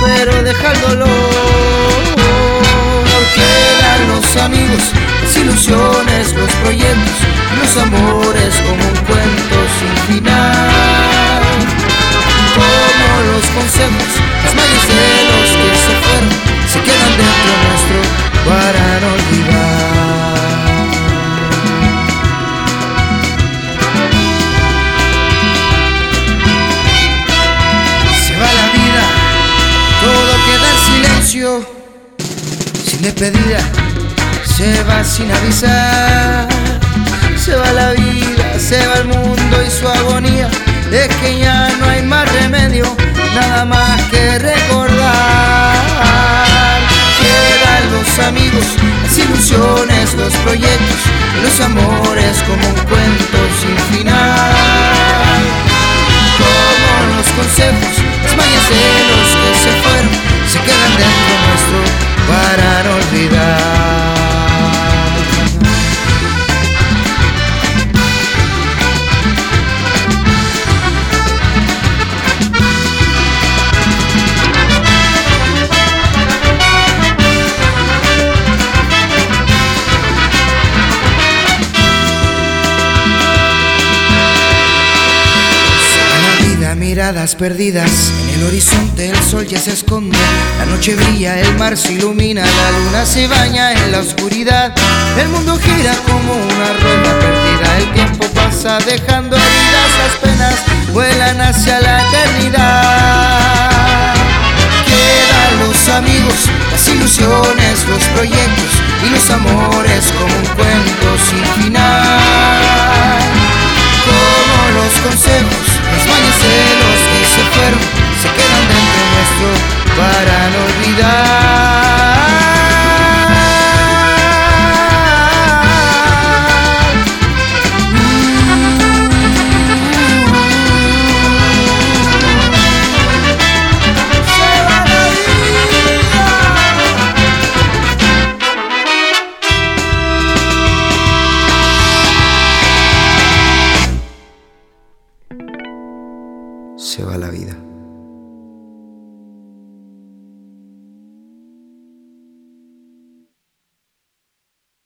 pero deja el dolor. Quedan los amigos, las ilusiones, los proyectos, los amores sin despedida, se va sin avisar. Se va la vida, se va el mundo y su agonía. Es que ya no hay más remedio, nada más que recordar. Quedan los amigos, las ilusiones, los proyectos, los amores como un cuento sin final. Para no olvidar. Perdidas. En el horizonte el sol ya se esconde. La noche brilla, el mar se ilumina La luna se baña en la oscuridad. El mundo gira como una rueda perdida. El tiempo pasa dejando heridas. Las penas vuelan hacia la eternidad. Quedan los amigos, las ilusiones, los proyectos Y los amores como un cuento sin final. Como los consejos, se quedan dentro nuestro para no olvidar. Se. Se va la.